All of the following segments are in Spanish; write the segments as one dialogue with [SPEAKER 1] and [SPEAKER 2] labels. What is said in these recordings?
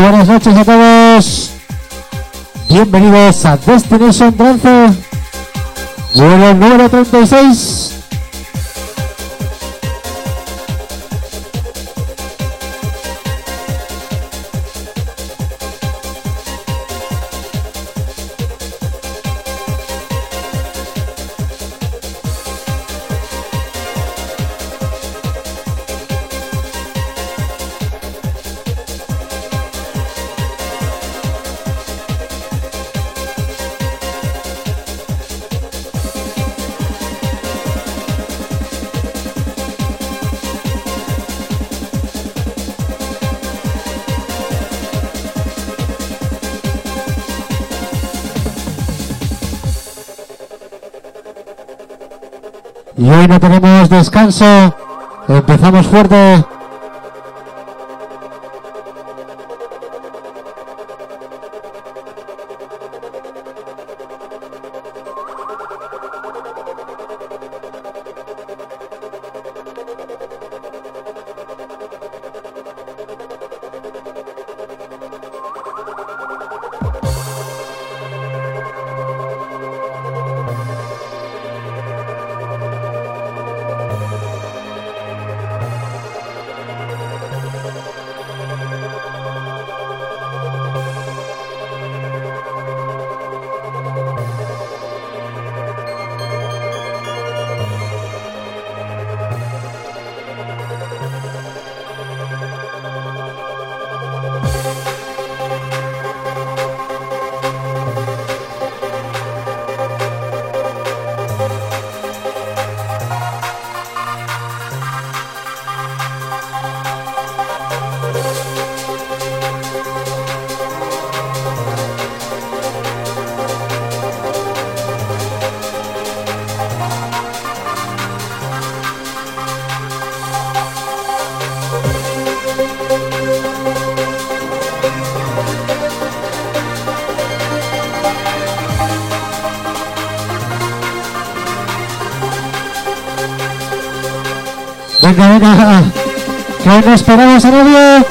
[SPEAKER 1] Buenas noches a todos. Bienvenidos a Destination Trance. Vuelo número 36. Hoy no tenemos descanso. Empezamos fuerte. Venga. Que no esperamos a nadie.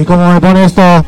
[SPEAKER 1] ¿Y cómo me pone esto?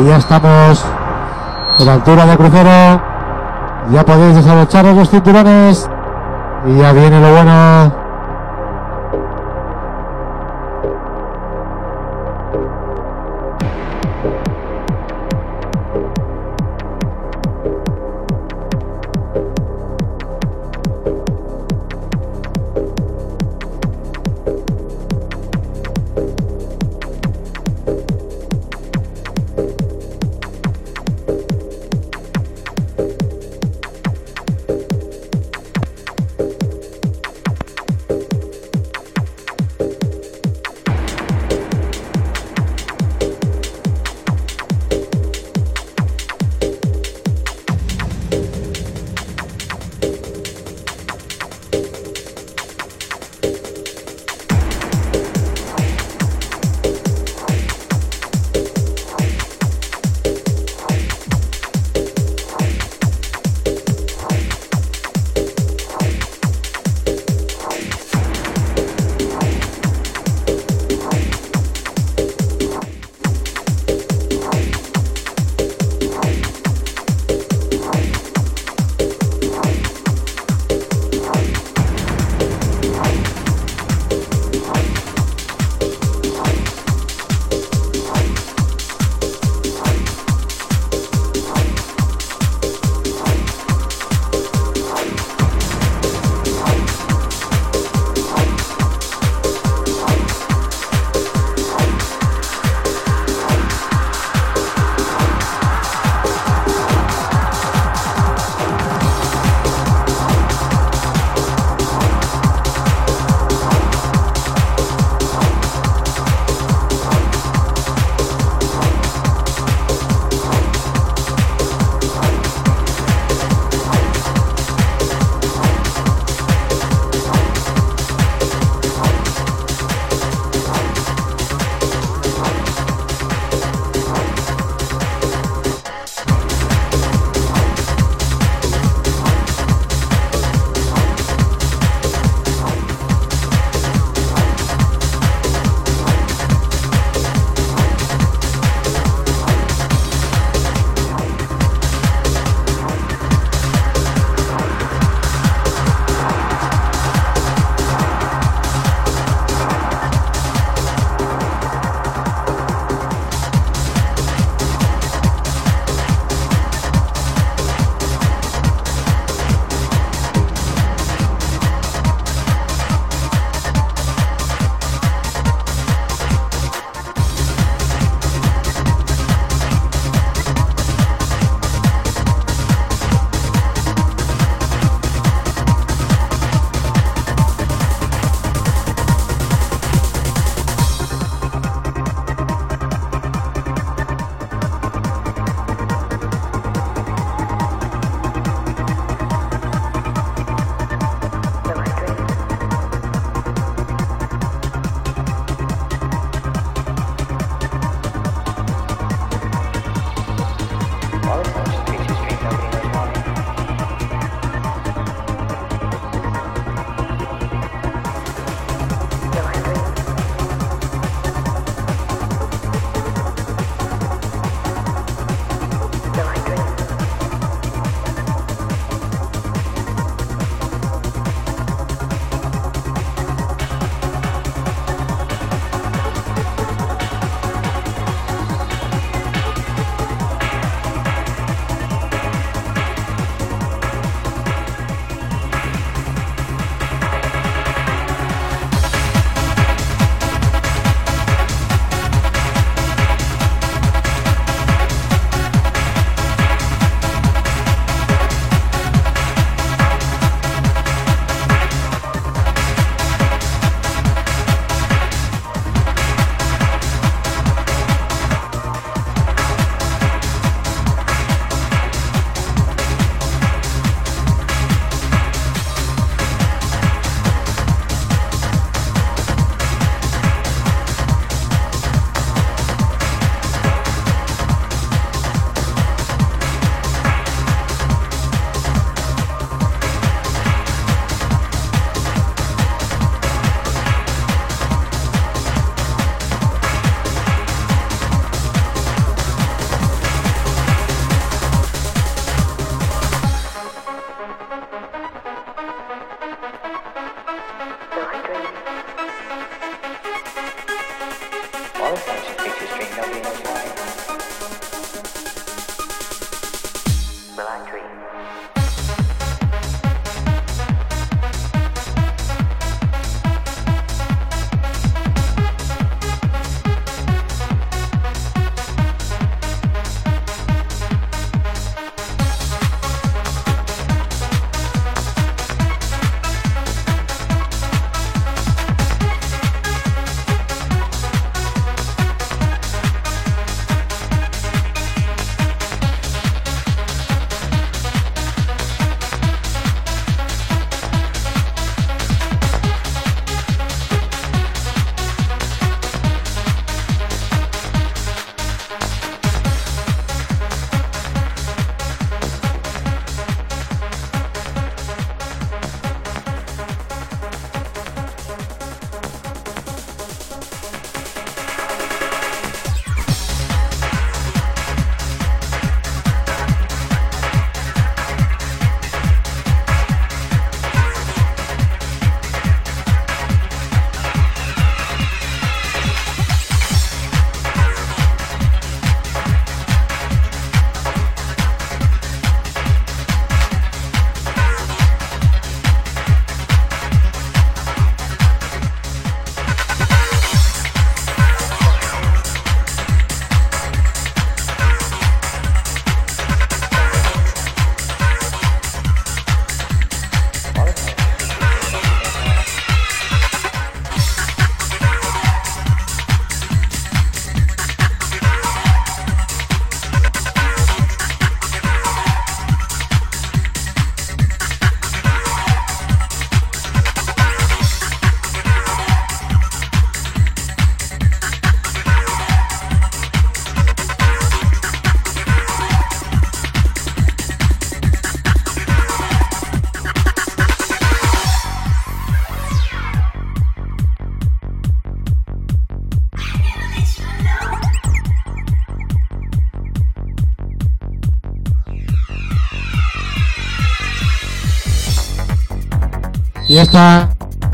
[SPEAKER 1] Y ya estamos en altura de crucero. Ya podéis desabrocharos los cinturones. Y ya viene lo bueno.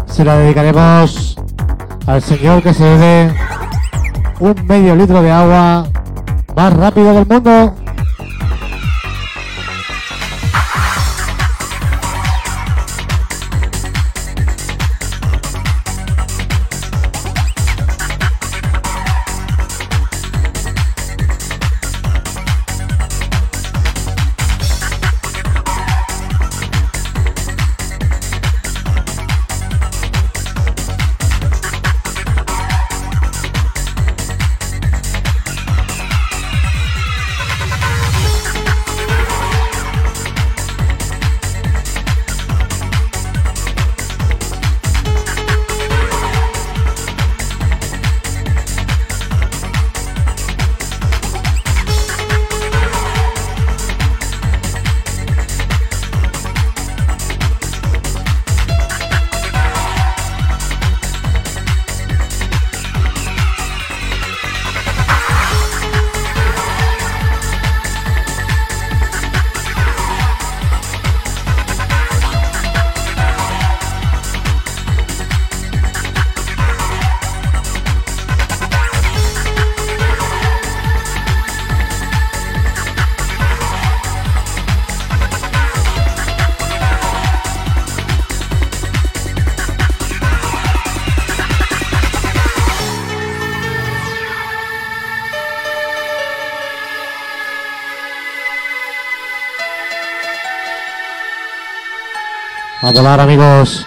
[SPEAKER 1] Se la dedicaremos al señor que se bebe un medio litro de agua más rápido del mundo. A volar amigos.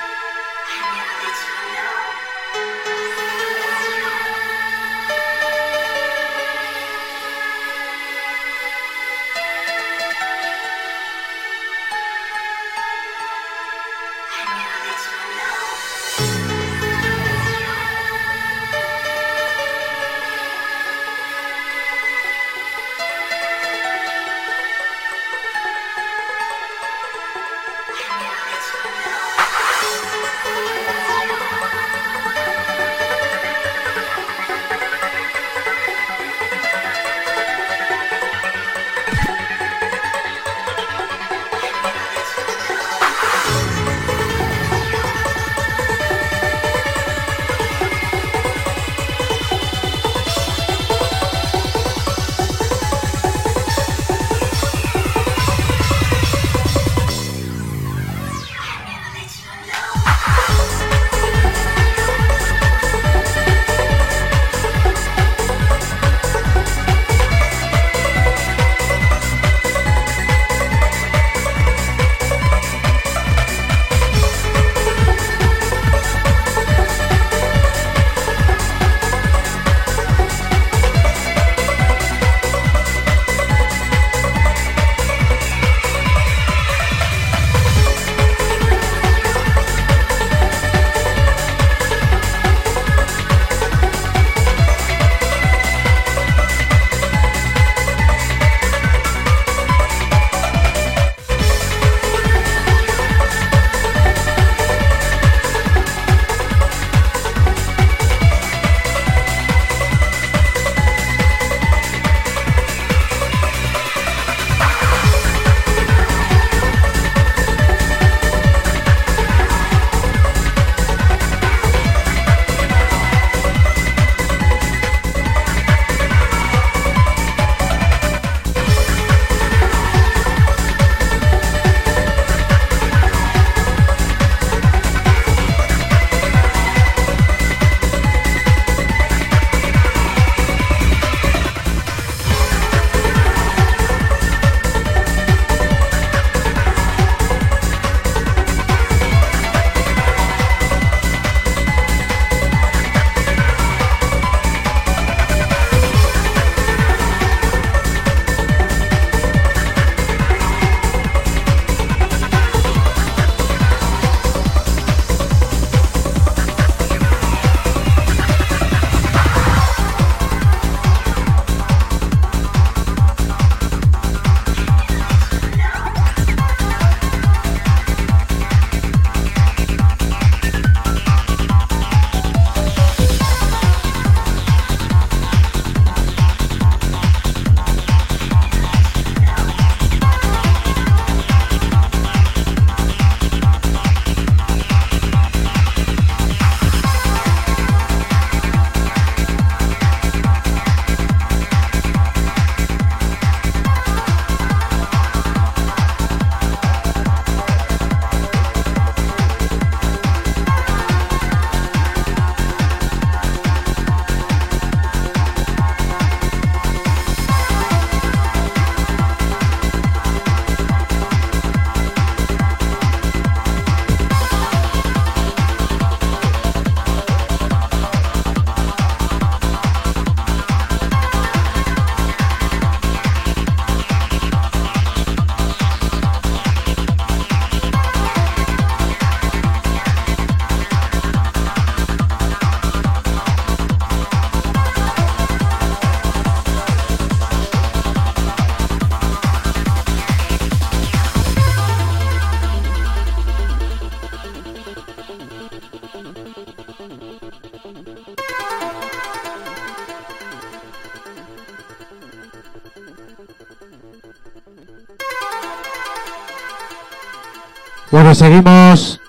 [SPEAKER 1] Seguimos.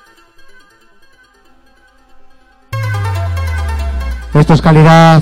[SPEAKER 1] Esto es calidad.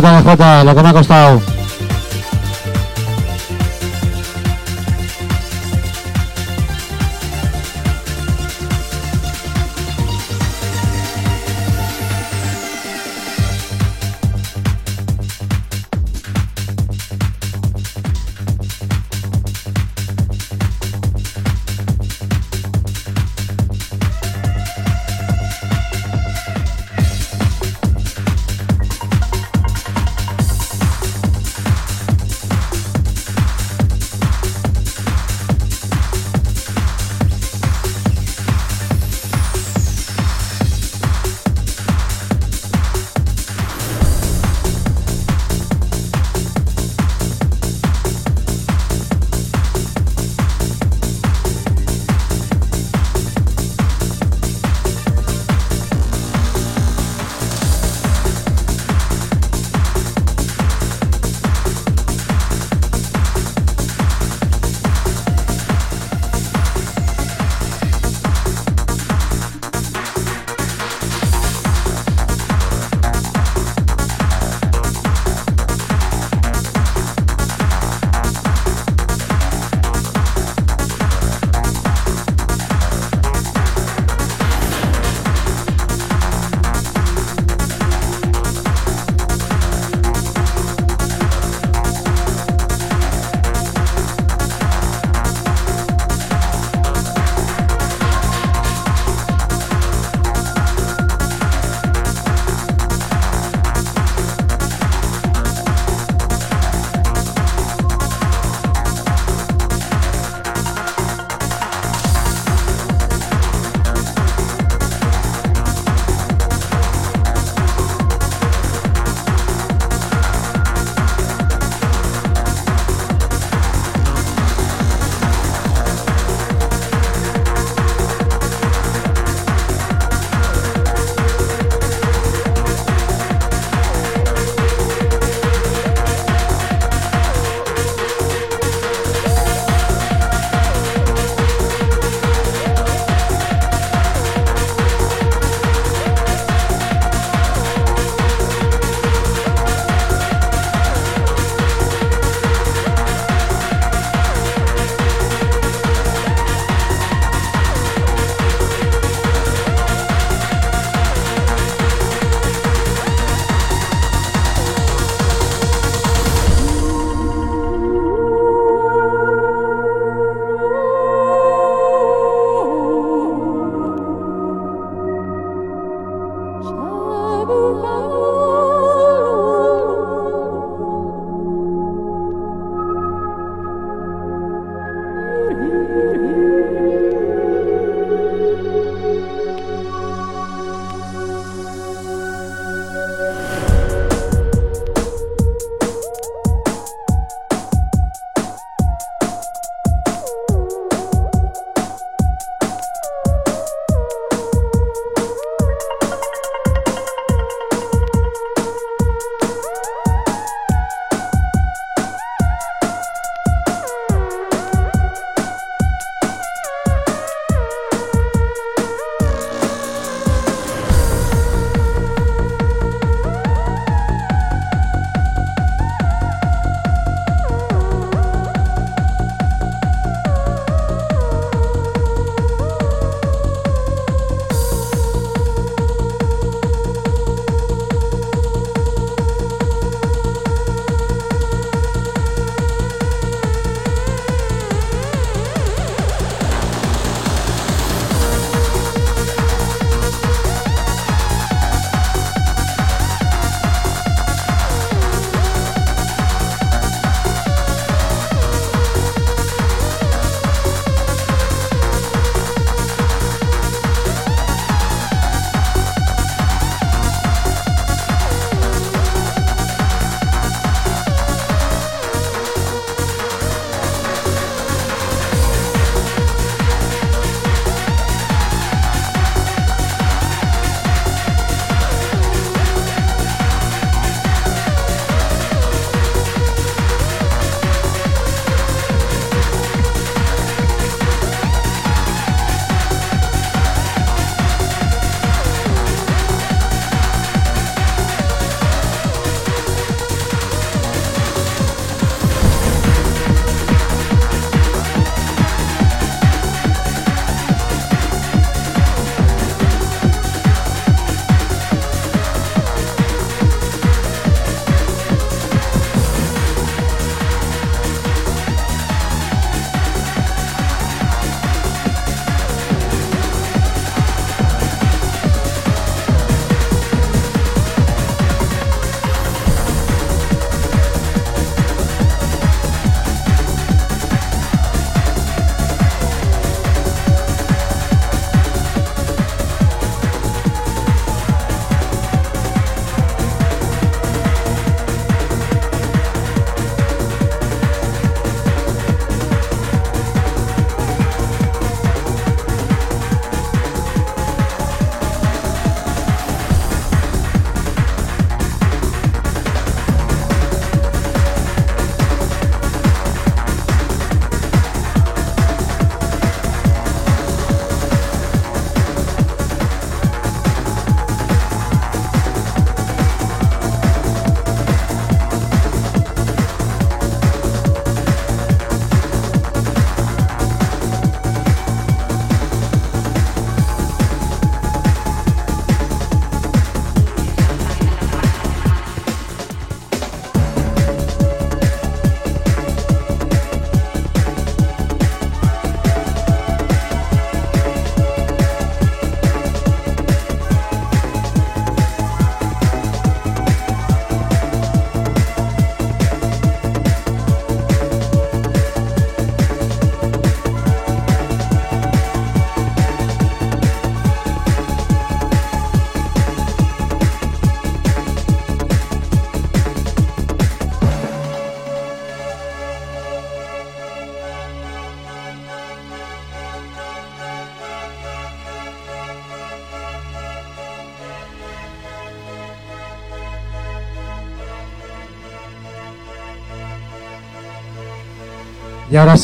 [SPEAKER 1] lo que me ha costado.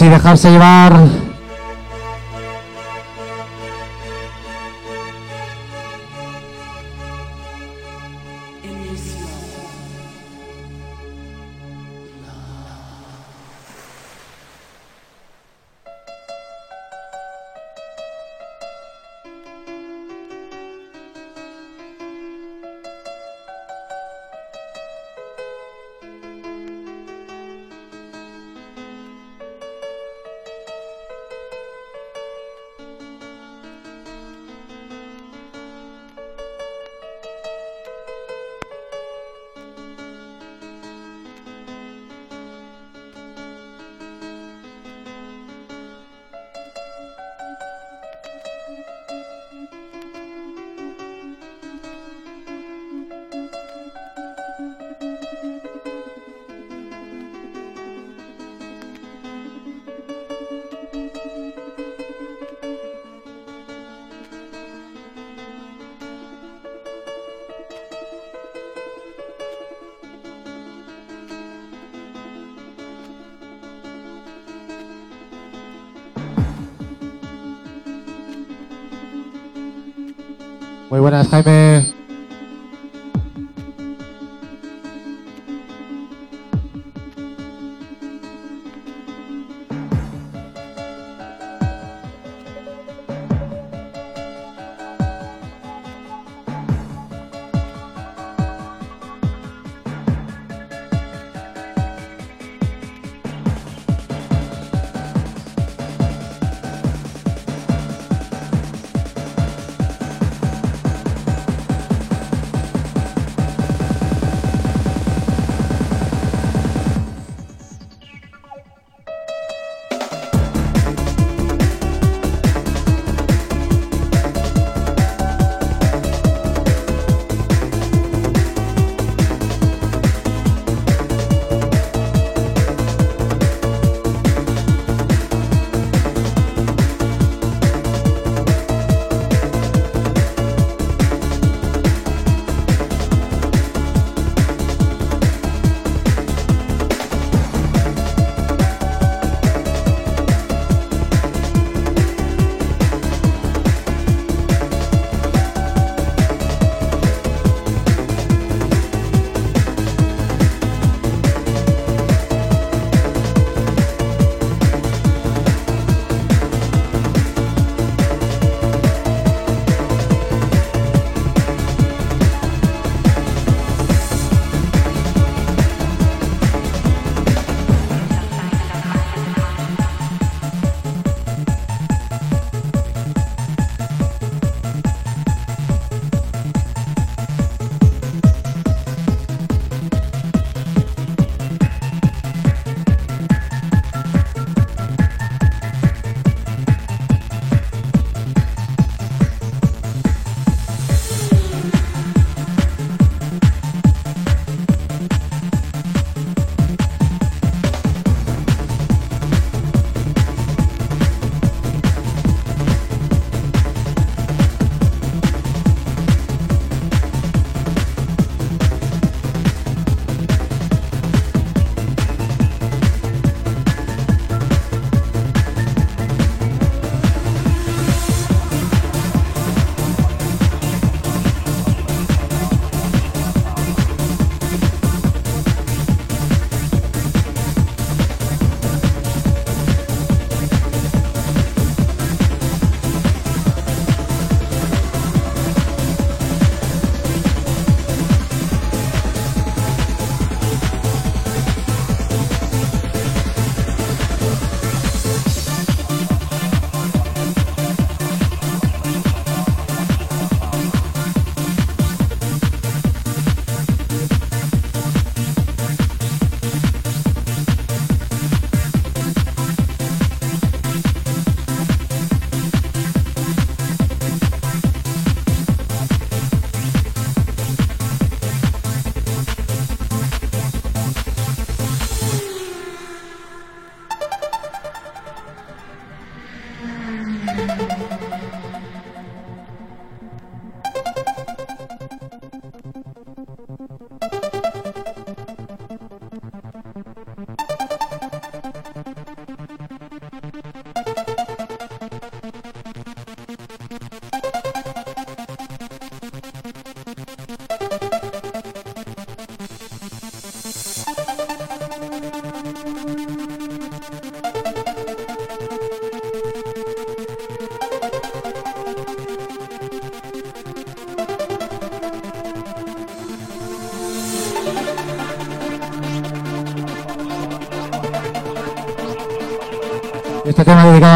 [SPEAKER 1] Y dejarse llevar. Muy buenas, Jaime.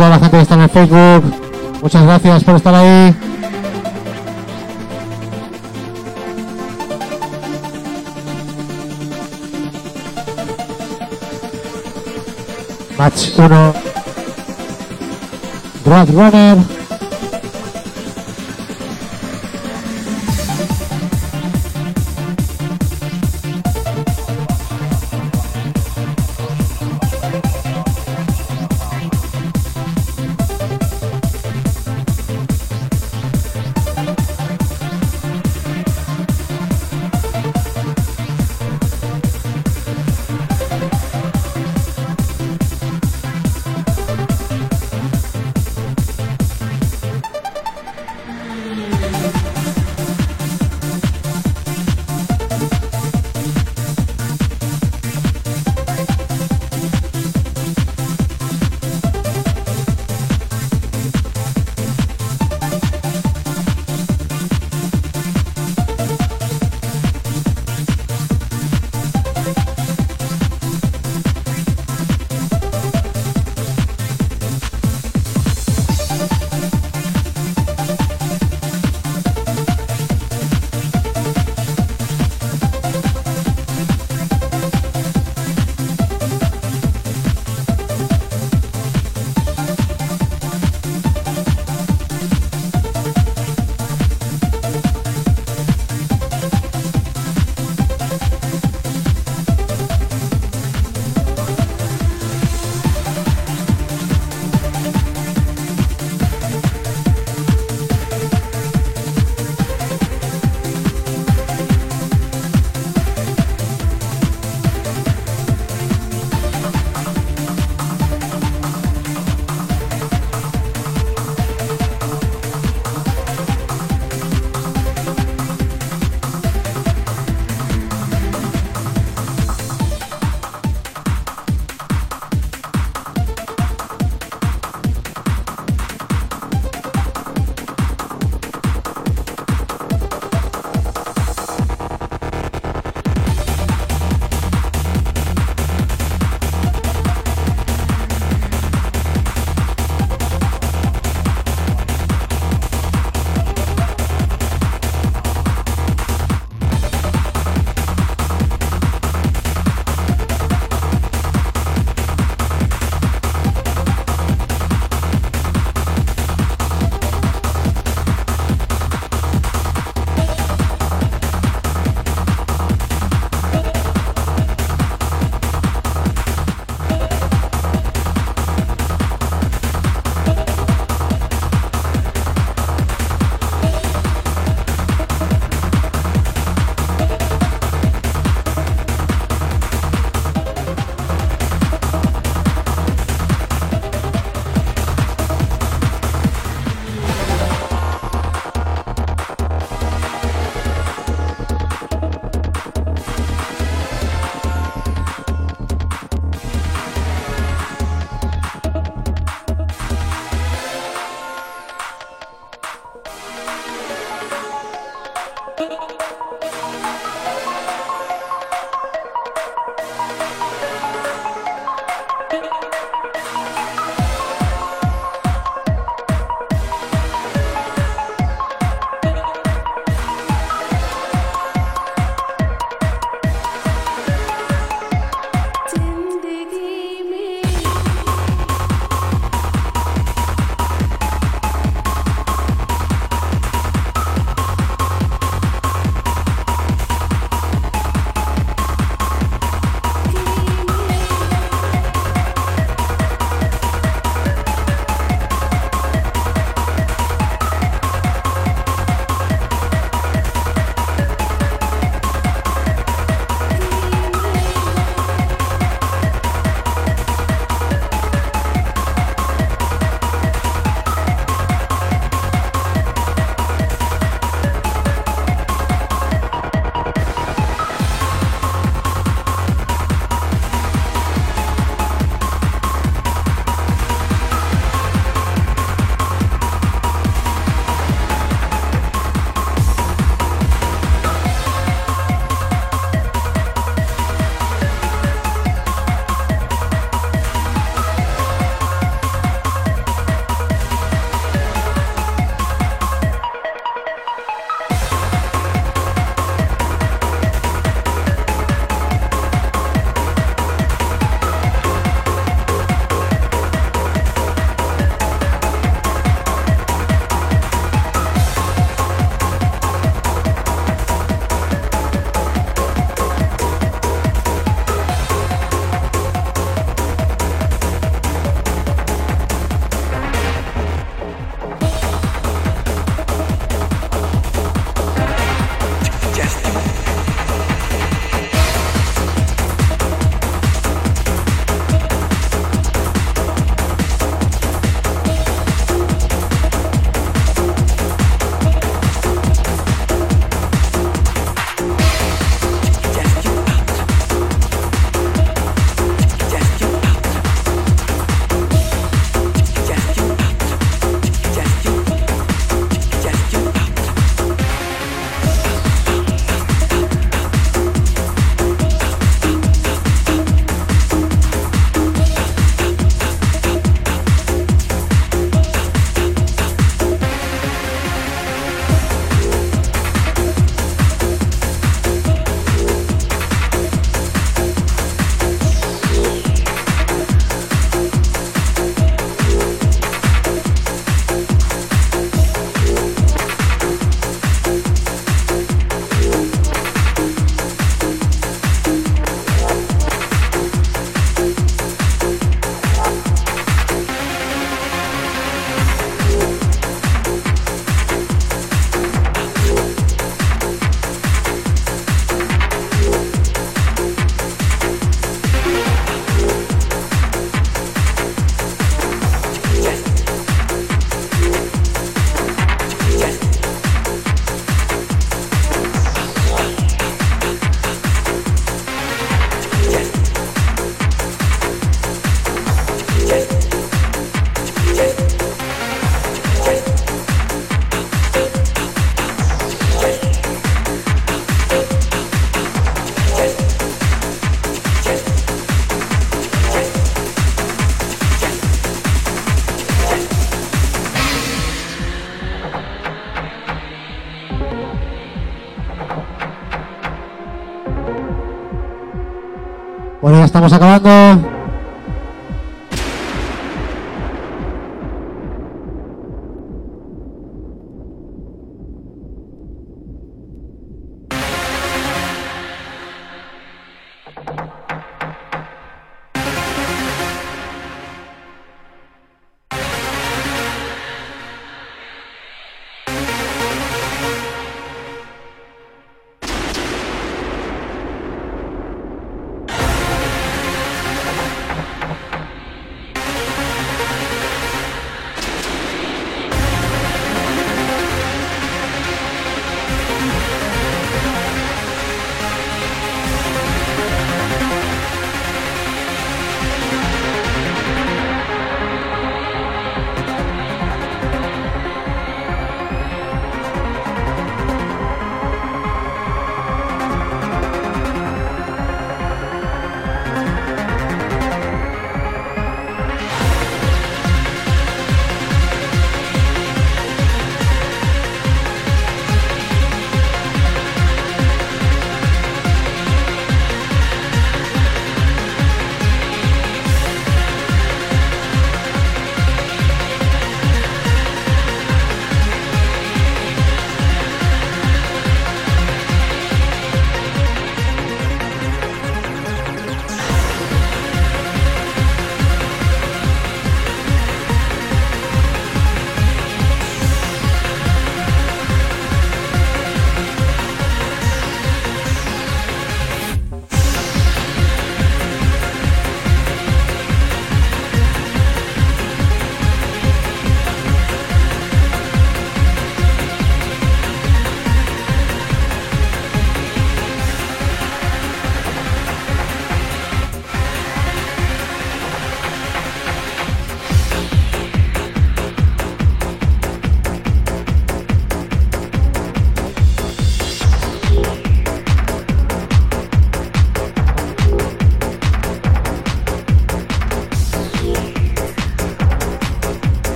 [SPEAKER 1] Toda la gente que está en el Facebook. Muchas gracias por estar ahí. Match 1. Roadrunner. Estamos acabando.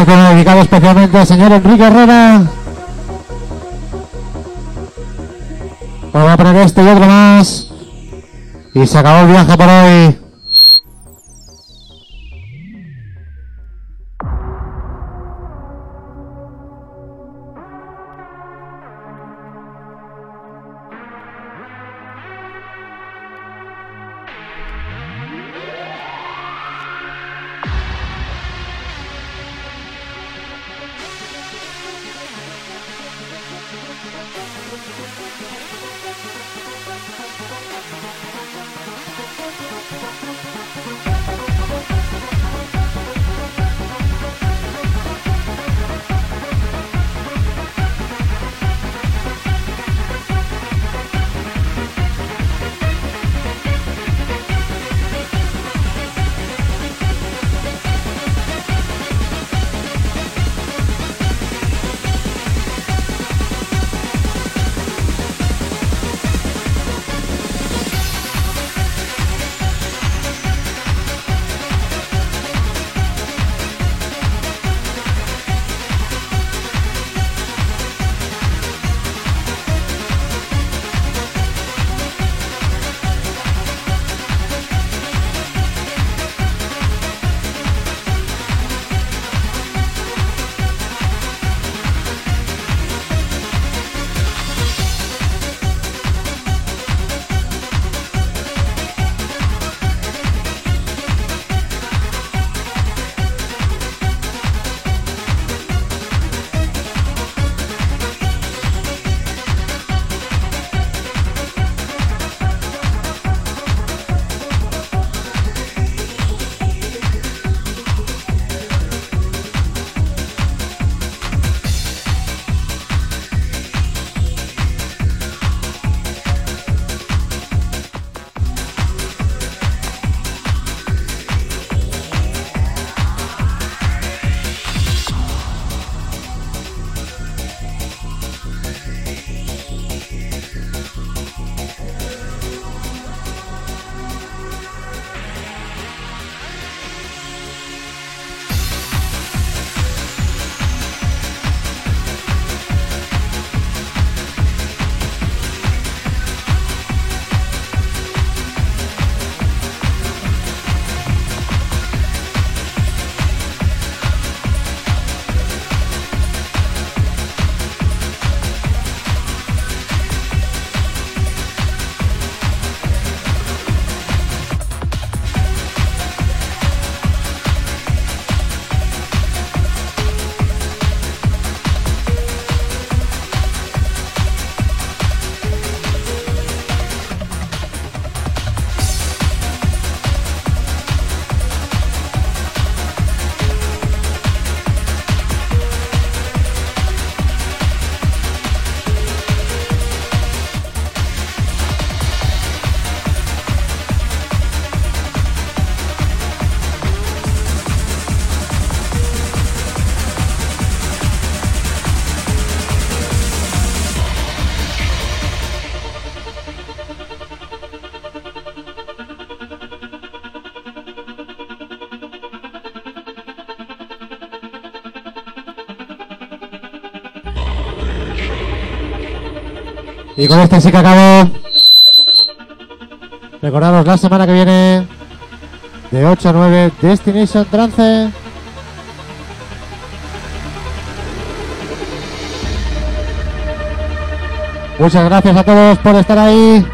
[SPEAKER 1] Este tema dedicado especialmente al señor Enrique Herrera. Vamos a poner este y otro más. Y se acabó el viaje por hoy. Y con este sí que acabo. Recordaros la semana que viene de 8 a 9 Destination Trance. Muchas gracias a todos por estar ahí.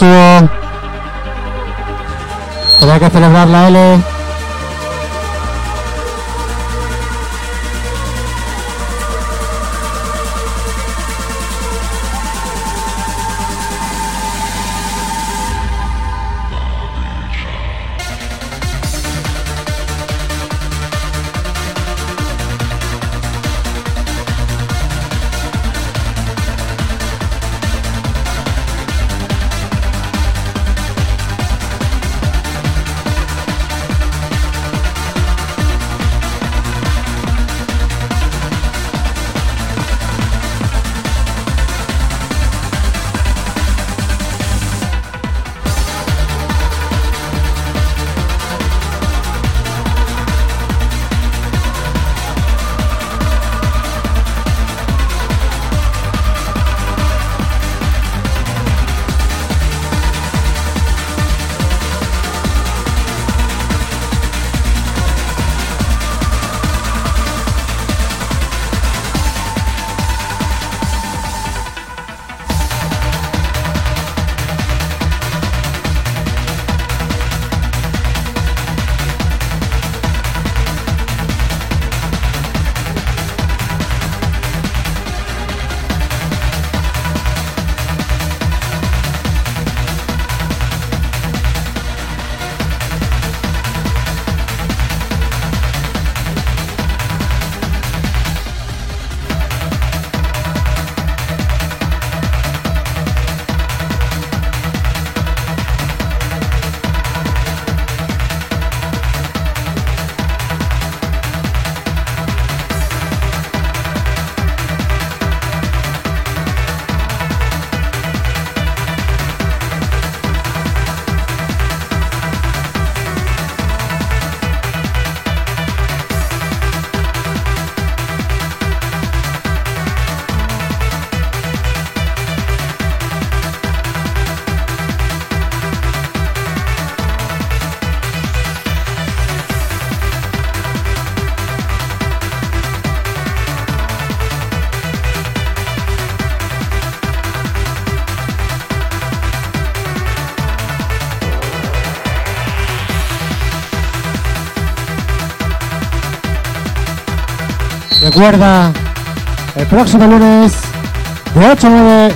[SPEAKER 1] Tenía que celebrar la L. Recuerda, el próximo lunes de 8 a 9,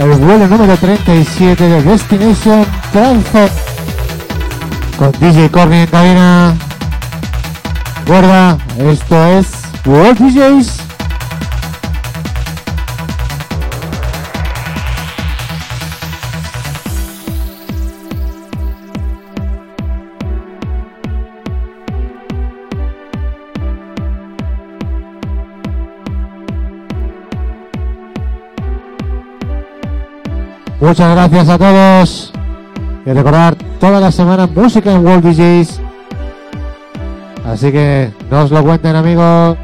[SPEAKER 1] el vuelo número 37 de Destination Trance con DJ Corny en cabina. Recuerda, esto es World DJs. Muchas gracias a todos. Y recordar toda la semana música en World DJs. Así que no os lo cuenten amigos.